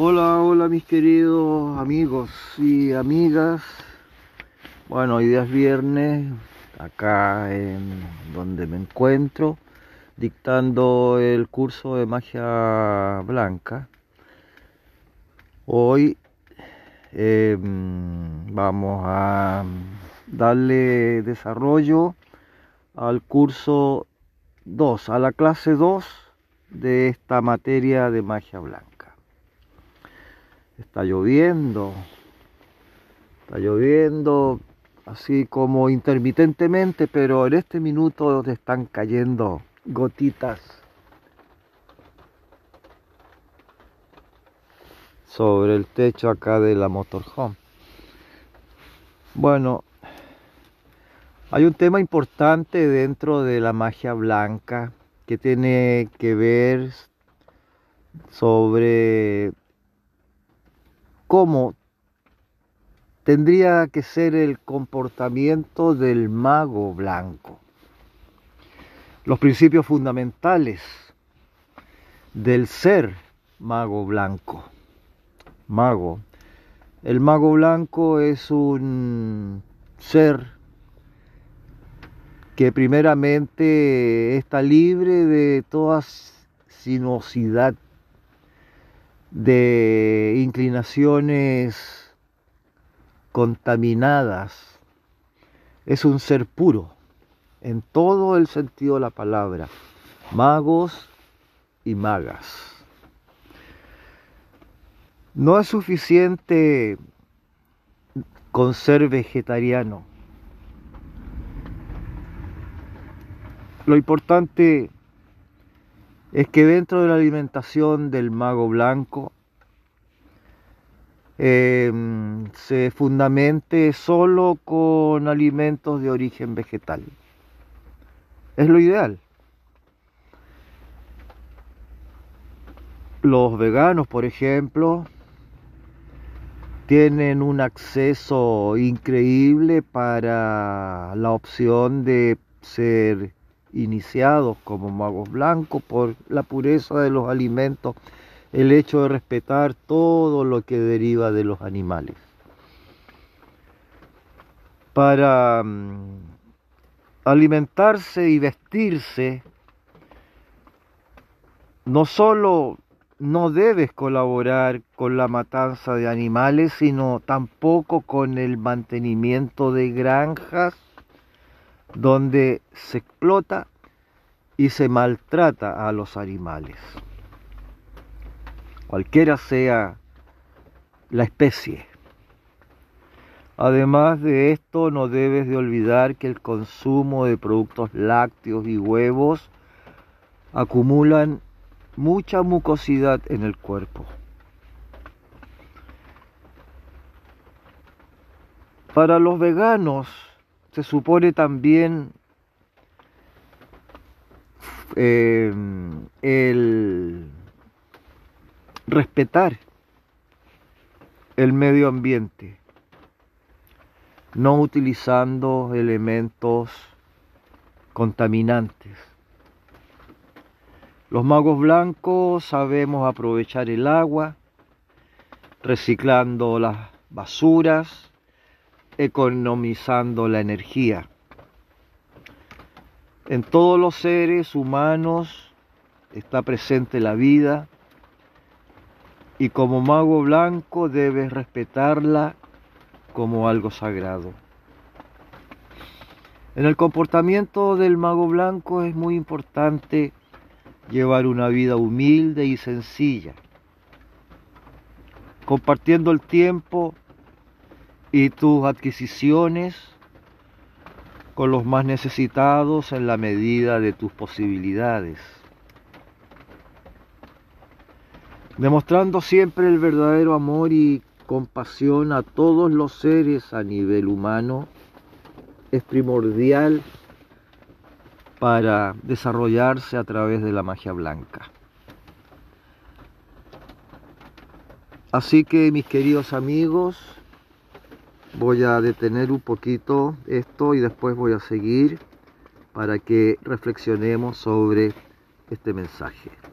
Hola, hola mis queridos amigos y amigas. Bueno, hoy día es viernes, acá en donde me encuentro, dictando el curso de magia blanca. Hoy em, vamos a darle desarrollo al curso 2, a la clase 2 de esta materia de magia blanca. Está lloviendo, está lloviendo así como intermitentemente, pero en este minuto están cayendo gotitas sobre el techo acá de la motorhome. Bueno, hay un tema importante dentro de la magia blanca que tiene que ver sobre cómo tendría que ser el comportamiento del mago blanco. Los principios fundamentales del ser mago blanco. Mago. El mago blanco es un ser que primeramente está libre de toda sinuosidad, de inclinaciones contaminadas. Es un ser puro, en todo el sentido de la palabra. Magos y magas. No es suficiente con ser vegetariano Lo importante es que dentro de la alimentación del mago blanco em, se fundamente solo con alimentos de origen vegetal. Es lo ideal. Los veganos, por ejemplo, tienen un acceso increíble para la opción de ser iniciados como magos blancos por la pureza de los alimentos, el hecho de respetar todo lo que deriva de los animales. Para mm, alimentarse y vestirse, no solo no debes colaborar con la matanza de animales, sino tampoco con el mantenimiento de granjas donde se explota y se maltrata a los animales, cualquiera sea la especie. Además de esto, no debes de olvidar que el consumo de productos lácteos y huevos acumulan mucha mucosidad en el cuerpo. Para los veganos, se supone también eh, el respetar el medio ambiente, no utilizando elementos contaminantes. Los magos blancos sabemos aprovechar el agua, reciclando las basuras, economizando la energía. En todos los seres humanos está presente la vida y como mago blanco debes respetarla como algo sagrado. En el comportamiento del mago blanco es muy importante llevar una vida humilde y sencilla, compartiendo el tiempo y tus adquisiciones con los más necesitados en la medida de tus posibilidades. Demostrando siempre el verdadero amor y compasión a todos los seres a nivel humano es primordial para desarrollarse a través de la magia blanca. Así que mis queridos amigos, voy a detener un poquito esto y después voy a seguir para que reflexionemos sobre este mensaje.